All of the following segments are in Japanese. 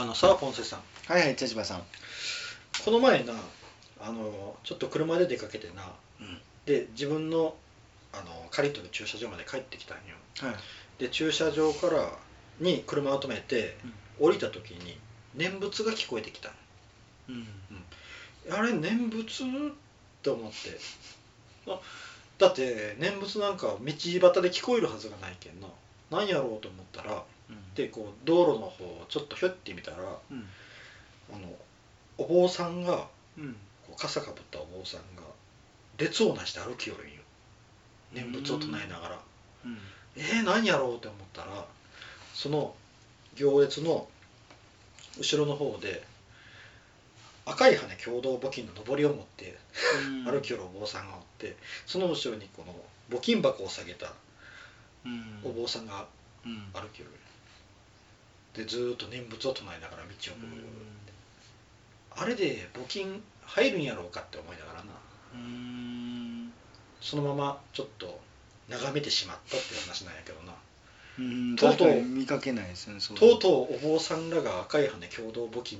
あのさあポンセさん。はいはい茶芝さん。この前なあのちょっと車で出かけてな。うん。で自分のあの借り取る駐車場まで帰ってきたんよ。はい。で駐車場からに車を止めて、降りた時に念仏が聞こえてきたうん。あれ念仏？って思って。あだって念仏なんか道端で聞こえるはずがないけんな。何やろうと思ったらでこう道路の方をちょっとひょって見たらあうん。のお坊さんがうん。こう傘かぶったお坊さんが列をなして歩きよるんよ念仏を唱えながら。うん。えー、何やろうって思ったらその行列の後ろの方で赤い羽共同募金の上りを持って歩きよるお坊さんがおってその後ろにこの募金箱を下げたうん。お坊さんがうん。歩きよるでずーっと念仏を唱えながら道をこう、あれで募金入るんやろうかって思いながらな。うん。そのままちょっと眺めてしまったっていう話なんやけどな。うん。とうとう。見かけないですねとうとうお坊さんらが赤い羽共同募金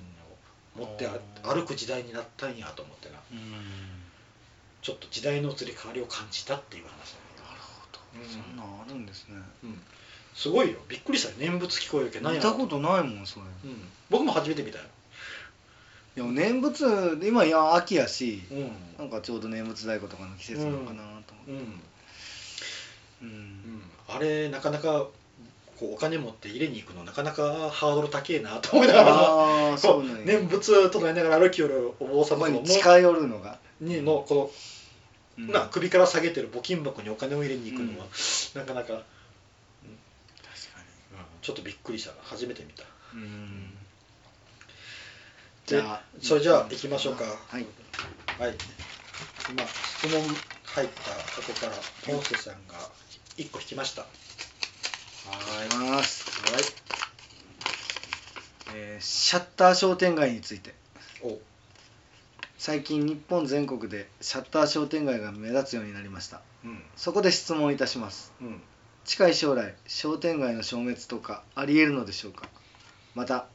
を持って歩く時代になったんやと思ってな。うん。ちょっと時代の移り変わりを感じたっていう話なるほど。うん。そんなんあるんですね。うんすごいよ。びっくりしたよ。念仏聞こえるけど。見たことないもんそれ。うん、僕も初めて見たよ。いや念仏今いや秋やしうん。なんかちょうど念仏太鼓とかの季節なのかなと思って。うん、うん。うん、あれなかなかこうお金持って入れに行くのなかなかハードル高えなと思いながらそうなんや。念仏唱えながら歩きよるお坊様のに近寄るのが。にのこのうん。な首から下げてる募金箱にお金を入れに行くのは、なかなかちょっとびっくりした初めて見た。にうん。じゃあそれじゃあ行きましょうか。はい。はい。今質問入った箱からポンセさんが1個引きました。はあります。いはい。えーシャッター商店街について。お。最近日本全国でシャッター商店街が目立つようになりました。うん。そこで質問いたします。うん近い将来商店街の消滅とかありえるのでしょうか？また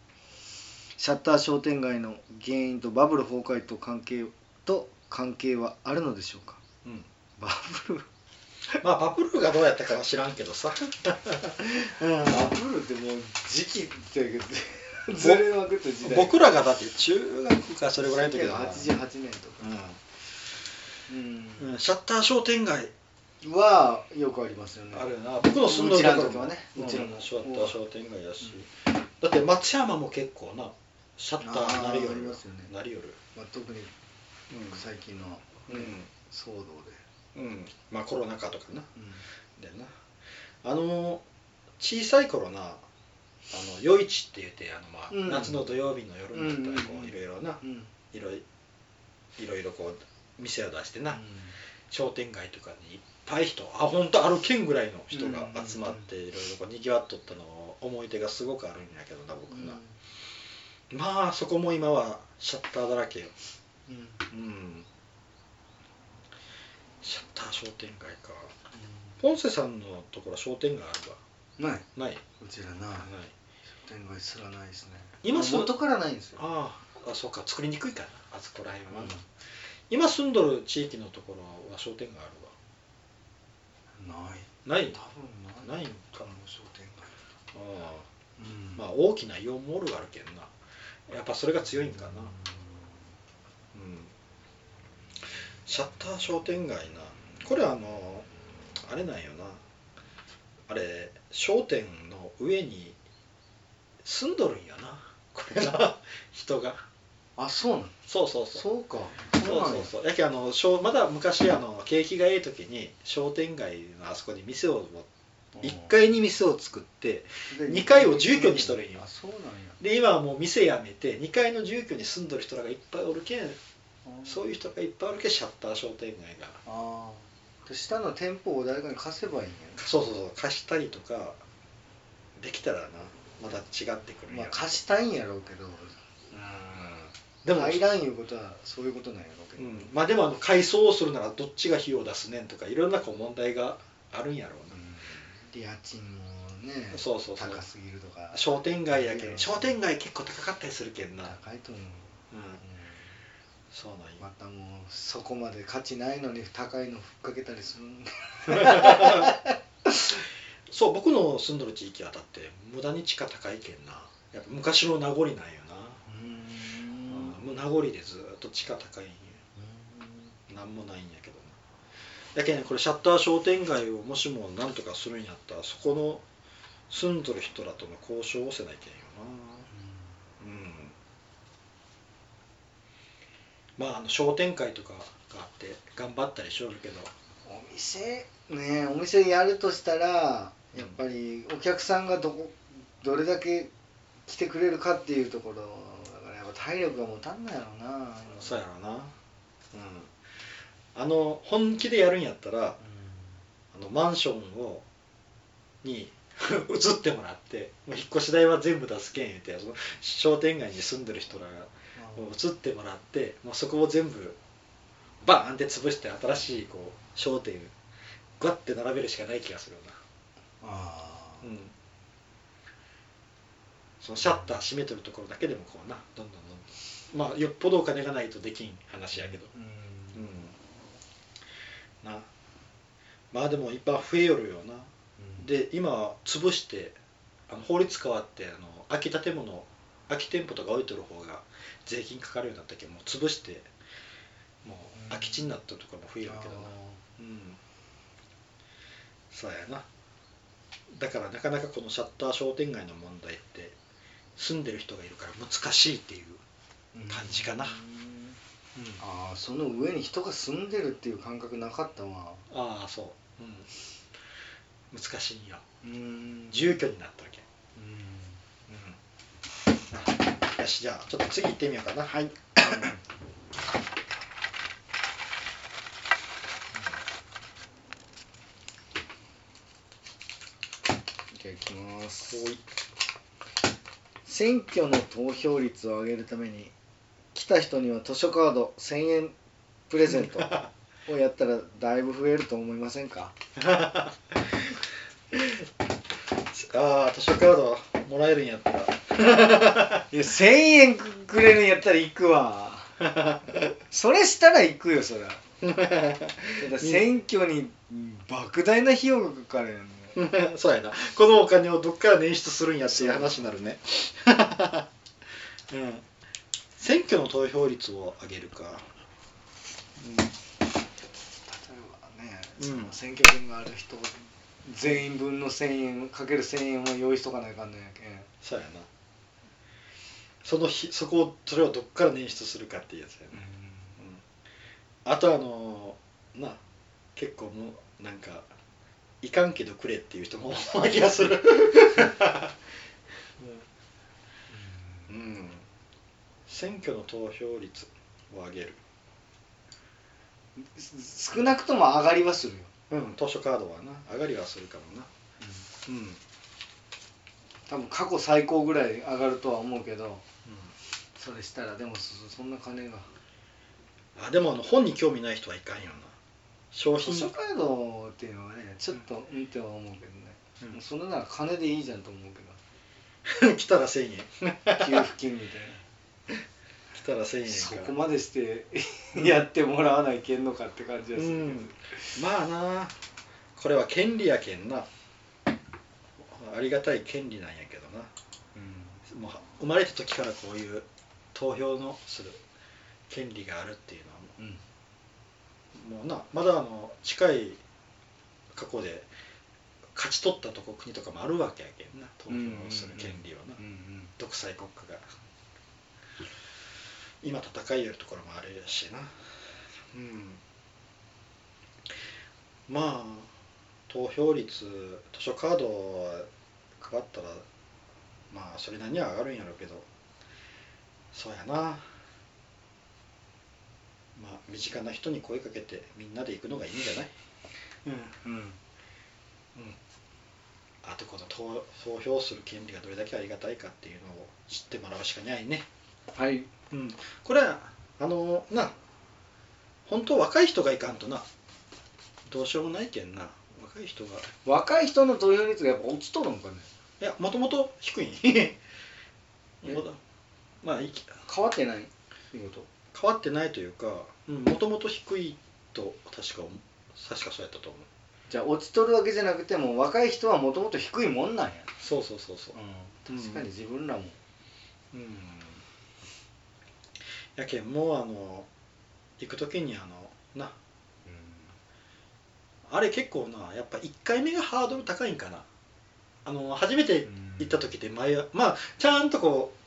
シャッター商店街の原因とバブル崩壊と関係と関係はあるのでしょうか？うん。バブル。まあバブルがどうやったかは知らんけどさ、うん。バブルってもう時期ってずれまくった時代。僕らがだって中学かそれぐらいの時だな、88年とか。うんうん。うん。シャッター商店街はよくありますよね。あるよな。僕の住んでるところうちらの時はね。うん。うちらの商店街やし、だって松山も結構なシャッターなりよるますよね。なりよる。まあ、特に最近の、うん、騒動で、うん。うん、まあコロナ禍とかな。うん。でな。あの小さい頃なあの夜市って言ってあの、まあうん。夏の土曜日の夜になったらこうん。ういろいろなうん。いろいいろいろこう店を出してな、商店街とかにぱい人あ本当歩けんぐらいの人が集まっていろいろこうにぎわっとったのを思い出がすごくあるんやけどな僕な、まあそこも今はシャッターだらけよ。うん。うん。シャッター商店街か。ポンセさんのところは商店街あるない。わない？うちらな。ない。商店街すらないですね。今す元からないんですよ。ああ。あそうか。作りにくいかな。あそこら辺は、うん。今住んどる地域のところは商店街あるわない。多分ないないんか商店街。ああ。うん。まあ大きなイオンモールがあるけんな。やっぱそれが強いんかな。うん。シャッター商店街な。これあのあれなんよな。あれ商店の上に住んどるんよな。これな。人があそうなの？そうそうそう。そうか。そうそうそう。や。けあのしょうまだ昔あの景気がいい時に商店街のあそこに店を1階に店を作って2階を住居にしとるんよ。あそうなんや。で今はもう店辞めて2階の住居に住んどる人らがいっぱいおるけんそういう人がいっぱいおるけんシャッター商店街が。ああで下の店舗を誰かに貸せばいいんやそうそうそう。貸したりとかできたらな。また違ってくるまあ貸したいんやろうけど。うんでも、入らんいうことはそういうことなんやろうけど、うん、まあでもあの改装をするならどっちが費用を出すねんとかいろんなこう問題があるんやろうな。家賃もねそうそうそう。高すぎるとか。商店街やけうん。ん商店街結構高かったりするけんな。高いと思う、うん。うんそうなんよ。またもうそこまで価値ないのに高いのふっかけたりするんそう僕の住んどる地域はだって無駄に地価高いけんな。やっぱ昔の名残なんよな、うん、もう名残でずっと地価高いんよなんもないんやけどな。だけどねこれシャッター商店街をもしもなんとかするんやったらそこの住んどる人らとの交渉をせないけんよな。うん。まああの商店会とかがあって頑張ったりしよるけど。お店ねお店やるとしたらやっぱりお客さんがどこどれだけ来てくれるかっていうところ体力が持たんないやろうな。そうやろな。うん。あの本気でやるんやったらあのマンションをに 移ってもらってもう引っ越し代は全部出すけん言ってその商店街に住んでる人らがもう移ってもらってもうそこを全部バーンって潰して新しいこう商店ガッて並べるしかない気がするよあなうんそのシャッター閉めてるところだけでもこうなどんどんどんどん。まあよっぽどお金がないとできん話やけど。うん。うん。な。まあでもいっぱい増えよるよな。で今潰してあの法律変わってあの空き建物空き店舗とか置いとる方が税金かかるようになったけどもう潰してもう空き地になったところも増えるけどな。うん。そうやな。だからなかなかこのシャッター商店街の問題って住んでる人がいるから難しいっていう感じかな。うん。ああその上に人が住んでるっていう感覚なかったわ。ああそう、うん、難しいんよ。うん。住居になったわけ。うん。うん。よしじゃあちょっと次行ってみようかな。はい。じゃあいきます。おい選挙の投票率を上げるために来た人には図書カード1000円プレゼントをやったらだいぶ増えると思いませんか？ああ図書カードもらえるんやった。ら いや1000円くれるんやったら行くわ。それしたら行くよそりゃ選挙に莫大な費用がかかるやんね そうやな。このお金をどっから捻出するんやっていう話になるね。うん。選挙の投票率を上げるか、例えばね、うん。その選挙権がある人全員分の1000円かける1000円を用意しとかないかんのやけん。そうやな。その日そこをそれをどっから捻出するかっていうやつやね、うん、あとあのな結構もうなんかいかんけどくれっていう人も多い気がする。うん、うん、選挙の投票率を上げる。少なくとも上がりはするよ、うん図書カードはな。上がりはするかもな。うん、多分過去最高ぐらい上がるとは思うけどそれしたらでもそそんな金が。あでもあの本に興味ない人はいかんよな商品図書カードっていうのはねちょっとうん。っては思うけどね、うん。もうそれなら金でいいじゃんと思うけ 来たら1000円。ど給付金みたい 来たら1000円なそかこまでして やってもらわないけんのかって感じでするうん。まあな。これは権利やけんな。ありがたい権利なんやけどな。うん。もう生まれた時からこういう投票のする権利があるっていうのはうんもうなまだあの近い過去で勝ち取ったとこ国とかもあるわけやけんな。投票をする権利はな、うんうん独裁国家が。今戦いよるところもあるしな。うん。まあ投票率図書カード配ったらまあそれなりには上がるんやろうけど。そうやなまあ身近な人に声かけてみんなで行くのがいいんじゃない？うんうん。あとこの投投票する権利がどれだけありがたいかっていうのを知ってもらうしかないね。はい。うん、これはあのな本当若い人がいかんとな。どうしようもないけんな。若若い人が。若い人の投票率がやっぱ落ちとるんかね。いやもともと低い まあいき変わってない仕事変わってないというかもともと低いと確か確かそうやったと思う。じゃあ落ちとるわけじゃなくても若い人はもともと低いもんなんや、そうそうそうそう。うん、確かに自分らも、うん。やけんもうあの行く時にあのな。あれ結構なやっぱ1回目がハードル高いんかな。あの初めて行った時って前はまあちゃんとこう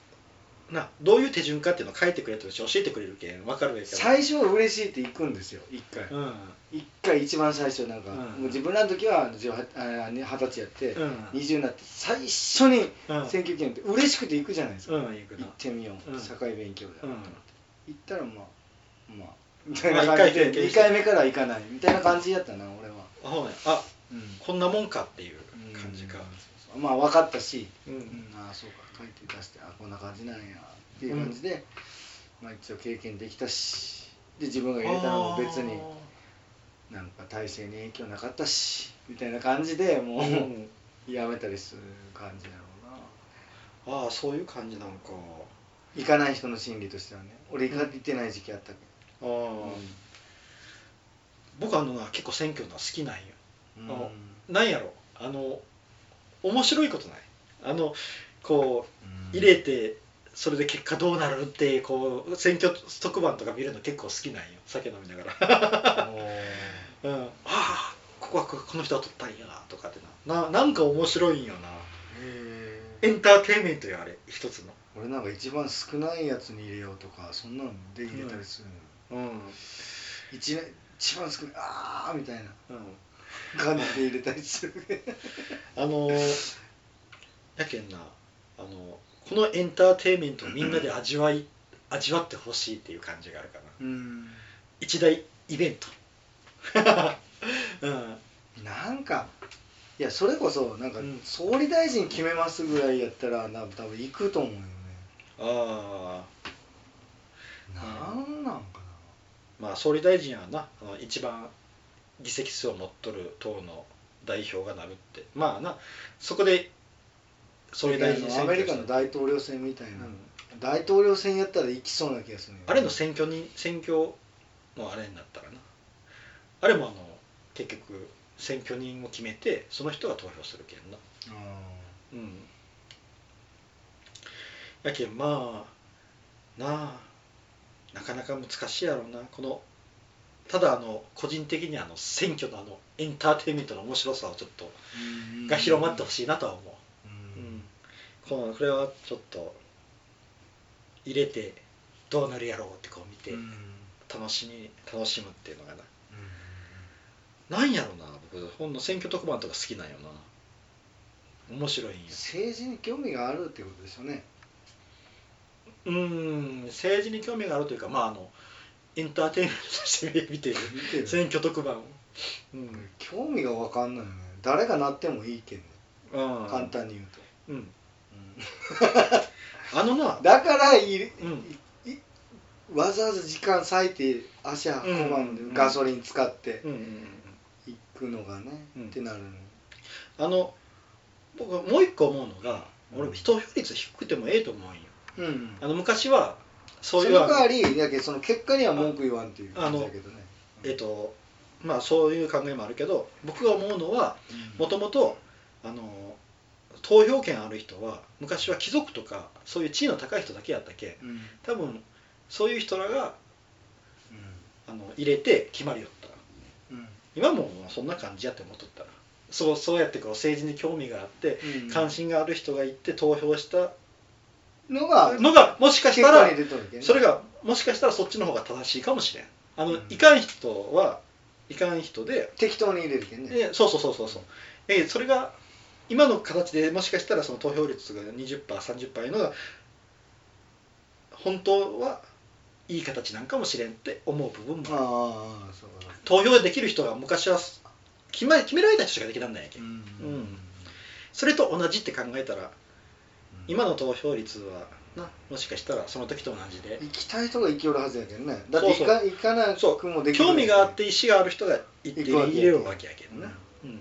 などういう手順かっていうのを書いてくれてるし教えてくれるけん分かるけど最初は嬉しいって行くんですよ一回。うん。一回一番最初なんか、うん。もう自分らの時は18あ二十歳やって、うん。20になって最初にうん。選挙権って嬉しくて行くじゃないですか、うん行ってみよう、うん。社会勉強だ、うん。行ったらまあまあみたいな感じで、まあ一回経験2回目から行かないみたいな感じやったな俺は、あほうねあうん。こんなもんかっていう感じか。うん。まあ分かったし、うん。うん。ああそうか書いて出してあこんな感じなんやっていう感じで、まあ一応経験できたしで自分が入れたのも別になんか体制に影響なかったしみたいな感じでもう、やめたりする感じだろうな。ああそういう感じなんか。行かない人の心理としてはね。俺行か行ってない時期あったけ？ああ、ど、僕あのな結構選挙のは好きなんよ。うん。あなんやろ。あの面白いことない？あのこう入れてそれで結果どうなるってこう選挙特番とか見るの結構好きなんよ。酒飲みながら、うん、ああここはここの人は取ったんやとかってな。ななんか面白いんよな。へエンターテインメントよあれ。一つの。俺なんか一番少ないやつに入れようとかそんなので入れたりするの、うん、一年一番少ないああみたいなうん、感じで入れたりする。あのーやけんなあのこのエンターテインメントをみんなで味わい味わってほしいっていう感じがあるかな。うん。一大イベント。うん。なんかいやそれこそなんかうん。総理大臣決めますぐらいやったらな多分行くと思うよね。あなんなんかあまあ総理大臣はな一番議席数を持っとる党の代表がなるって。まあなそこで総理な大臣アメリカの大統領選みたいな、うん大統領選やったら行きそうな気がする。よあれの選挙に選挙のあれになったらな。あれもあの結局選挙人を決めてその人が投票するけんな。あうん。やけんまあなあなかなか難しいやろうな。このただあの個人的にあの選挙のあのエンターテインメントの面白さをちょっとーが広まってほしいなとは思う、このこれはちょっと入れてどうなるやろうってこう見てうん。楽しみ楽しむっていうのがな。うん。なんやろうな僕。ほんの選挙特番とか好きなんよな。面白いんよ。政治に興味があるってことですよね。うーん政治に興味があるというかまああのエンターテインメントとして見てる。見てる。選挙特番を。うん、興味が分かんないよね。誰がなってもいいけんね。うん、簡単に言うと、うん あのなだからいるうん。いわざわざ時間割いて足運ばんで、うん。ガソリン使ってうんうんうん行くのがね、うん。ってなるの。あの僕もう一個思うのがうん。俺投票率低くてもええと思うんよ。うんあの昔はそそういうの代わりやけその結果には文句言わんっていう感じだけどね。えっ、とまあそういう考えもあるけど僕が思うのはもともとあの投票権ある人は昔は貴族とかそういう地位の高い人だけやったけ？うん。うん多分そういう人らがあの入れて決まりよった。うん。今もそんな感じやって思っとったら。そうそうやってこう政治に興味があってうん。関心がある人が行って投票したのがのがもしかしたらそれがもしかしたらそっちの方が正しいかもしれん。あの、うん。いかん人はいかん人で適当に入れるけんね。えそうそうそうそうそう。えそれが今の形でもしかしたらその投票率が 20%30% いうのが本当はいい形なんかもしれんって思う部分もある。投票できる人が昔は決め決められた人しかできらんないやけ、うん。うん。それと同じって考えたら今の投票率はなもしかしたらその時と同じで。行きたい人が行きよるはずやけんね。だって行か行かなくもできる興味があって意思がある人が行って行くわけ入れるわけやけどな、うん。っ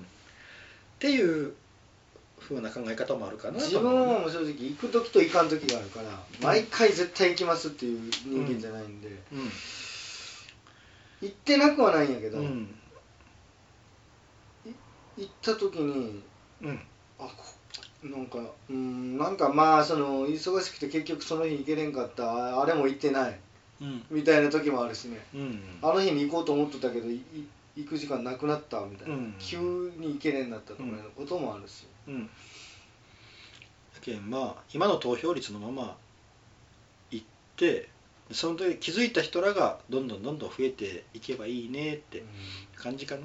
ていう風な考え方もあるかな自分はもう正直行く時と行かん時があるから、毎回絶対行きますっていう人間じゃないんで、うん。行ってなくはないんやけど、うん。行った時にうん。あこなんかうんなんかまあその忙しくて結局その日行けれんかったああれも行ってないうん。みたいな時もあるしね。うん。あの日に行こうと思ってたけど行く時間なくなったみたいな、うん。急に行けれんなったとかいうこともあるし、うん。だけんまあ今の投票率のままいってその時気づいた人らがどんどんどんどん増えていけばいいねって感じかな。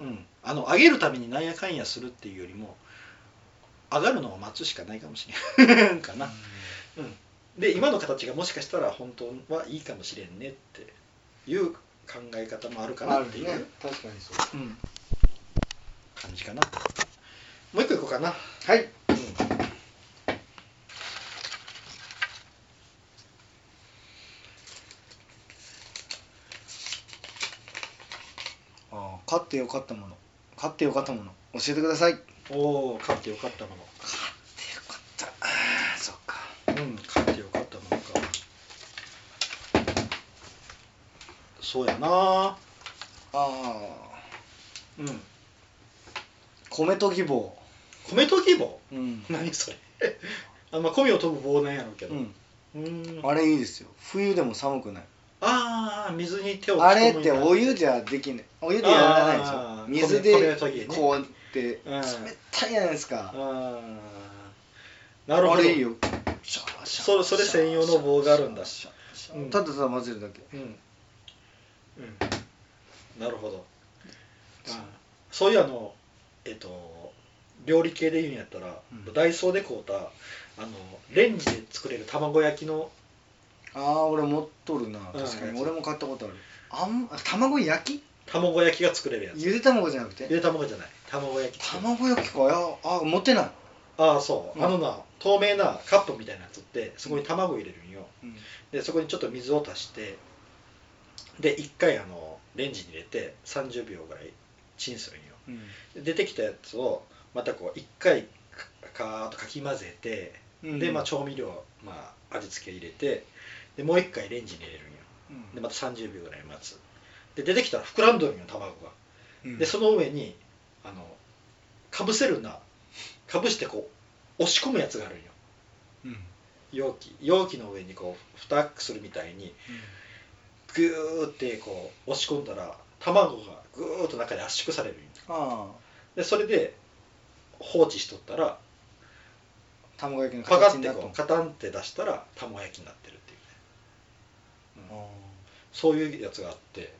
うん。あの上げるためになんやかんやするっていうよりも上がるのを待つしかないかもしれんかな、うん、で今の形がもしかしたら本当はいいかもしれんねっていう考え方もあるかなっていう、ね。確かにそう。うん、感じかなもう一個いこうかな、はい。うん。ああ買ってよかったもの。買ってよかったもの。教えてください。買おお買ってよかったもの。ってよかった。ああそっか。うん買ってよかったものか。そうやな。ああうん。米と義棒米と義棒うん、何それ？あまあ米を飛ぶ棒なんやろうけど。うん、うん。あれいいですよ。冬でも寒くない。ああ水に手をあれってお湯じゃできない。お湯でやらないでしあょー水でこうって冷うん。たいじゃないですか。あー。なるほど。あれいいよ。それそれ専用の棒があるんだ。うん。ただただ混ぜるだけ。うん、うん、なるほど。あそういうあのえっと料理系で言うんやったら、うん。ダイソーで買うたあのレンジで作れる卵焼きのああ俺持っとるな。うん。確かに。俺も買ったことある。あんあ卵焼き？卵焼きが作れるやつ。ゆで卵じゃなくて？ゆで卵じゃない。卵焼き。卵焼きか。いやあ持ってない、ああそう、うん。あのな透明なカップみたいなやつってそこに卵入れるんよ。うん。でそこにちょっと水を足してで1回あのレンジに入れて30秒ぐらいチンするんよ。うん。で出てきたやつをまたこう1回かカーッとかき混ぜて、うん。で、まあ、調味料、まあ、味付け入れてでもう1回レンジに入れるんよ。うん。でまた30秒ぐらい待つ。で出てきたら膨らんどるんよ卵が。うん。でその上にあのかぶせるな。かぶしてこう押し込むやつがあるんよ。うん。容器。容器の上にこう蓋するみたいにグーってこう押し込んだら卵がグーッと中で圧縮されるんよ。あ。でそれで放置しとったらあ卵焼きのパカ形になってこうカタンって出したら卵焼きになってるっていうね、うん。あそういうやつがあって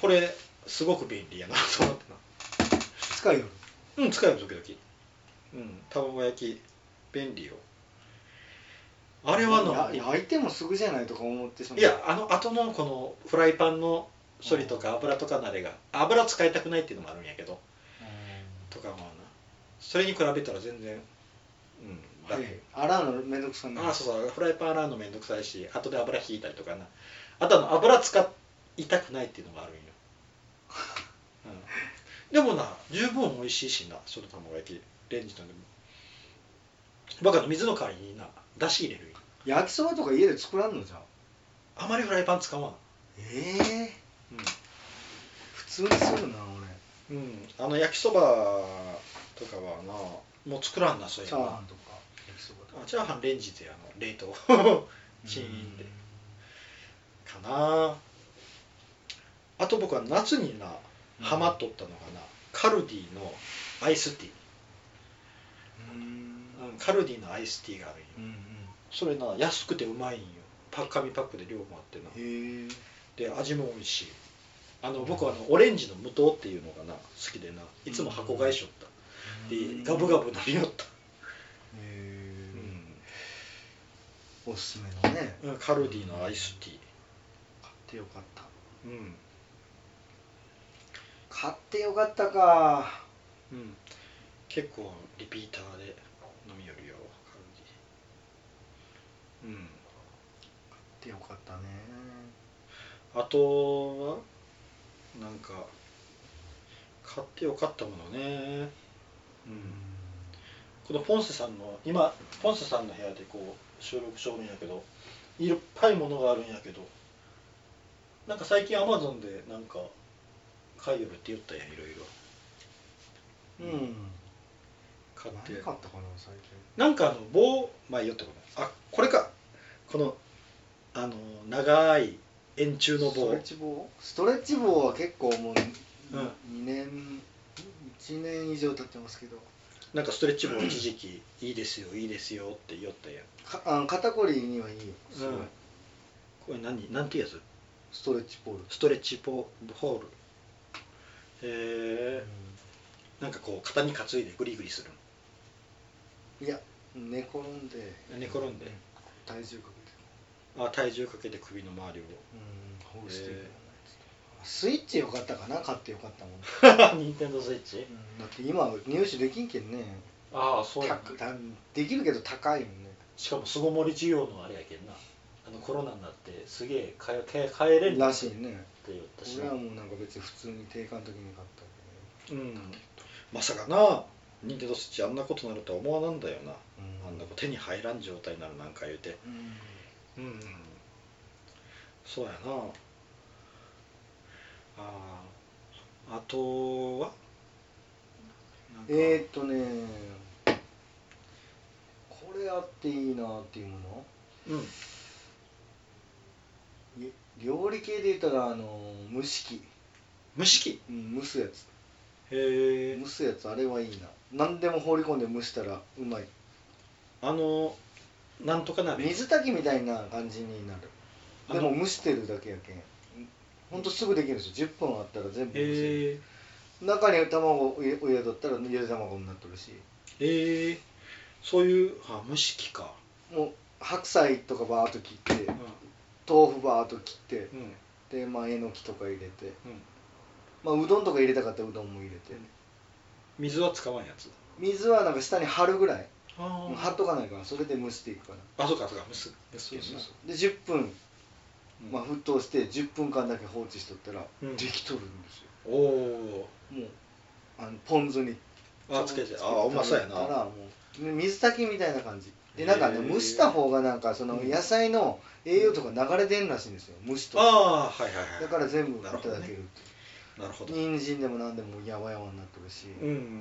これすごく便利やなと思って使いよ。るうん使える時々。うん卵焼き便利よ。あれはなや焼いてもすぐじゃないとか思ってしまう。いやあの後のこのフライパンの処理とか油とかのあれが油使いたくないっていうのもあるんやけど。とかまあなそれに比べたら全然うん楽、はい。洗うのめんどくさいああそうそう。フライパン洗うのめんどくさいし後で油引いたりとかな。あとあの油使いたくないっていうのもあるんよ、うん、でもな十分美味しいしなその卵焼き。レンジのでも。僕あの水の代わりになだし入れる焼きそばとか家で作らんのじゃん。あまりフライパン使わん。ええ普通にするなうん、うん、あの焼きそばとかはな。もう作らんなそういうチャーハンとか。チャーハンレンジであの冷凍。チーンで。かな。あと僕は夏になハマっとったのがな、カルディのアイスティー、カルディのアイスティーがあるんよ、うんうん。それな安くてうまいんよ。パッ紙パックで量もあってな。で味も美味しい。あの僕はあのオレンジの無糖っていうのがな好きでな。いつも箱買いしよった、でガブガブ飲みよった、へえおすすめのね。うん、カルディのアイスティー。買ってよかった。うん、買ってよかったか。うん、結構リピーターで飲みよるよカルディ。うん。買ってよかったね。あとはなんか買ってよかったものねこのポンセさんの今ポンセさんの部屋でこう収録しょるんやけどいっぱいものがあるんやけどなんか最近アマゾンでなんか買いよるって言ったやんいろいろ。うん。買って。何買ったかな最近。なんかあの棒前言ったこと。あこれか。このあの長い円柱の棒。ストレッチ棒？ストレッチ棒は結構もううん。2年1年以上経ってますけど。なんかストレッチ棒一時期いいですよいいですよって言ったやん。かあの肩こりにはいいよ。すごい、うんこれ何なんていうやつ？ストレッチポール、ストレッチポホール。へえなんかこう肩に担いでグリグリするいや寝転んで。寝転んで。体重かあ体重かけて首の周りを。けてうんほぐしていくようなやつスイッチよかったかな？買ってよかったもん、ニンテンドースイッチ？だって今入手できんけんね。ああそうやたたできるけど高いもんね。しかも巣ごもり需要のあれやけんな。あのコロナになってすげえ買え買えれんらしいね。って言ったし。俺はもうなんか別に普通に定価の時に買ったうん。まさかなニンテンドースイッチあんなことになるとは思わなんだよな、けど、あんな手に入らん状態になるなんか言うて。うん。うん。そうやなあああとは？えー、っとねこれあっていいなっていうもの？うん。い料理系で言ったらあの蒸し器、蒸し器？うん、蒸すやつ。へえ蒸すやつあれはいいな。何でも放り込んで蒸したらうまい。あのなんとか鍋。水炊きみたいな感じになる。でも蒸してるだけやけんほんとすぐできるんですよ。10分あったら全部え。中に卵を入れ入れとったらゆで卵になっとるし。ええ。そういうあ蒸し器か。もう白菜とかバーッと切ってうん。豆腐バーッと切ってうん。でまあえのきとか入れて。うん。まあうどんとか入れたかったらうどんも入れて。水は使わんやつ？水はなんか下に貼るぐらい。あもう貼っとかないからそれで蒸していくから。あそうかそうか。蒸す。蒸す。けんなで10分、うん。まあ、沸騰して10分間だけ放置しとったらうん。できとるんですよ、おおもうあのポン酢にあつけて。あうまそうやな。食べたらもう水炊きみたいな感じ。でなんかね蒸した方がなんかそのうん。野菜の栄養とか流れ出んらしいんですよ蒸しと。ああはいはいはい。だから全部いただけるなるほど人参でも何でもやわやわになってるし、うんうんうんうんうん。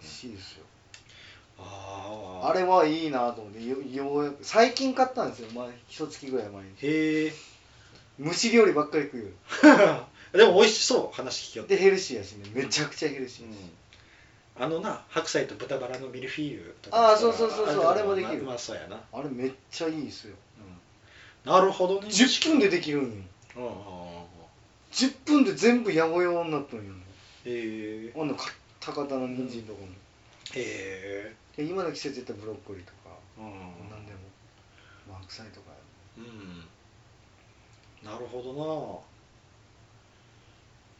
美味しいですよあああれはいいなと思ってよようやく最近買ったんですよまあ一月ぐらい前に。へえ蒸し料理ばっかり食うよ でも美味しそう話聞きよってでヘルシーやしね。めちゃくちゃヘルシー、うん。あのな白菜と豚バラのミルフィーユとあーそうそうそうそうああれもできる。まあそうやな、あれめっちゃいいですよ。うん、なるほどね。10分でできるんよ。うんうんうんうん10分で全部やぼやぼになったんよね。へえあんなか高田の人参とかも、へえで今の季節やったらブロッコリーとか、うん何でもまあ白菜とかうん。なるほど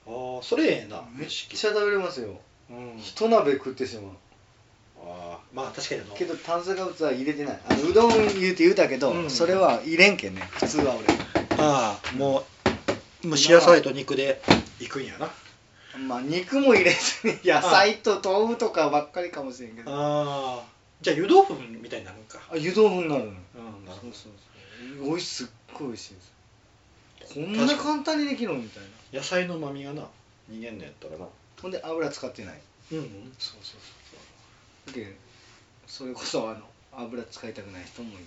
な。ああそれええなめっちゃ食べれますよ。うん。一鍋食ってしまう。ああまあ確かにけど炭水化物は入れてない。あのうどん言うて言うたけど、うんそれは入れんけんね普通はああもう蒸し野菜と肉でいくんやな。俺まあ肉も入れずに野菜と豆腐とかばっかりかもしれんけど。ああ。あじゃあ湯豆腐みたいになるんか。湯豆腐になるの。うんなるほど。そうそうそうおいしすっごい美味しいです。こんな簡単にできるのみたいな。野菜の旨味がな逃げんのやったらな。ほんで油使ってない。うんうん。そうそうそう。でそれこそあの油使いたくない人もい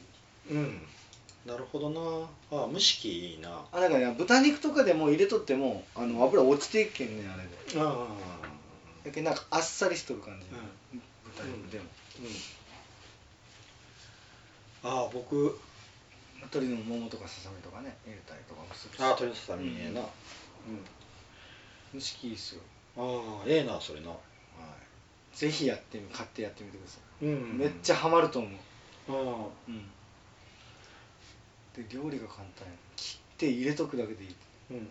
る。うんなるほどな。あ蒸し器いいな。あだから豚肉とかでも入れとってもあの油落ちていくけんねあれで。ああだけどなんかあっさりしとる感じ、う豚肉でも、うん。ああ僕。鶏のももとかささみとかね入れたりとかもするし。ああ鶏のささみええな。蒸し器いいっすよ。うんああええなそれな。はぜひやってみ買ってやってみてください、うい、んめっちゃハマると思う。あ。うんで料理が簡単や。切って入れとくだけでいい。あうん。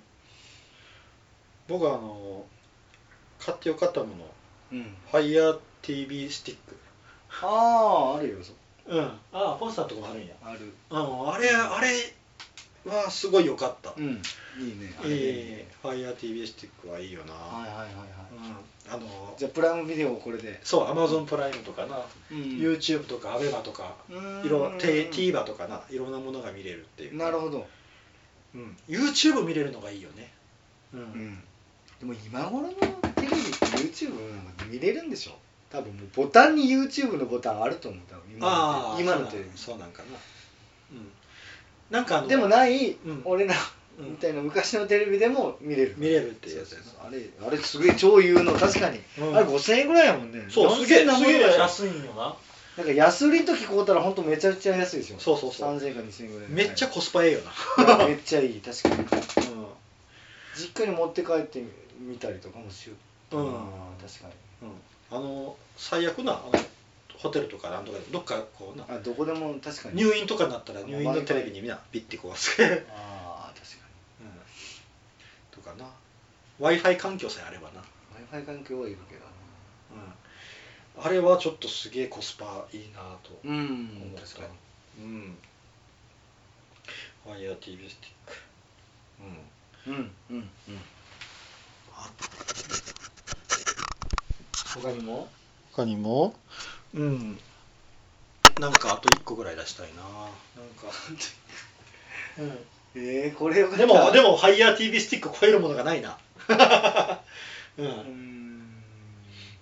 僕はあの買ってよかったもの。うん。ファイヤー TV スティック。あああるよそうん。ああポスターとかもあるんや。ある。うんあれあれはすごい良かった、うん。いいね。あれね。ええファイヤー TV スティックはいいよな、はいはいはいはい。うんあのじゃあプライムビデオをこれで。そうアマゾンプライムとかな、うん。YouTube とか ABEMA とかいろ TVer とかな。いろんなものが見れるっていう。なるほど、うん、YouTube 見れるのがいいよね。ううん。ん、でも今頃のテレビって YouTube なんか見れるんでしょ？多分もうボタンに YouTube のボタンあると思う多分今ああの今のテレビ。そうなんかな。うん。なんかでもない、うん。俺らうんみたいな昔のテレビでも見れる。見れるっていうやつやな。そうそうそう。あれあれすげえ超有能。確かに、うん。あれ5000円ぐらいやもんね。そうすげえ4000すげえなんぼぐらい。安いんよな。なんか安売りの時買うたら本当めちゃくちゃ安いですよ。そうそうそう。3000円か2000円ぐらい。でめっちゃコスパええよな、めっちゃいい確かに。う実家に持って帰ってみたりとかもしよう。うん。確かに。んうん、あの最悪なあのホテルとかなんとかでどっかこうな。あどこでも確かに。入院とかになったら入院のテレビにみんなビッてこうつああ確かうん、とかな w i f i 環境さえあればな、に w i f i 環境はいるけどうん、あれはちょっとすげえコスパいいなとうん思った確かに。うん。FireTV スティック。うん。うんうんうん。他にも？他にも？うん。なんかあと1個ぐらい出したいな。なんか、えー、これよかったでもでも FireTV スティック超えるものがないなうん、うー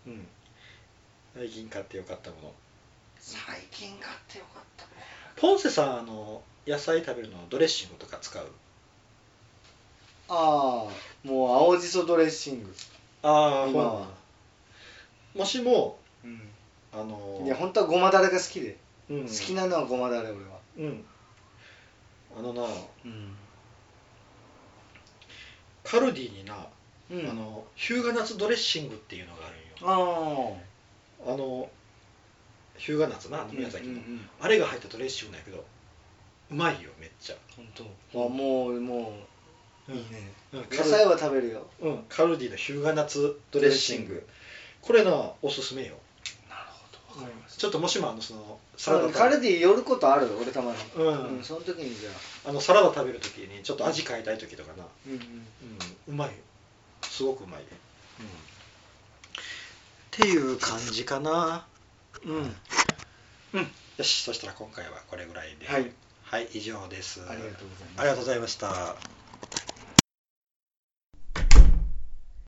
うん。ん最近買ってよかったもの。最近買ってよかった。ポンセさんあの野菜食べるのドレッシングとか使う？ああもう青じそドレッシング。あ今は。もしもうん。あのいや本当はごまだれが好きで、うん、好きなのはごまだれ俺は。うん。あのなうん、カルディにな、うん、あのヒューガナッツドレッシングっていうのがあるんよ。あああのヒューガナッツな宮崎の、うんうん。うんあれが入ったドレッシングなんやけどうまいよめっちゃ、本当。あもうもういいね、うん。野菜は食べるよ。うん、カルディのヒューガナッツドレッシング。これなおすすめよちょっともしもあのそのサラダカルディ寄ることある？俺たまに。うん。その時にじゃあ。あのサラダ食べるときにちょっと味変えたいときとかな、うん。うん。うん、うまいよ。すごくうまい。よ、うん、っていう感じかな。うん、うん、よしそしたら今回はこれぐらいで。はい。はい、以上です。ありがとうございます。ありがとうございました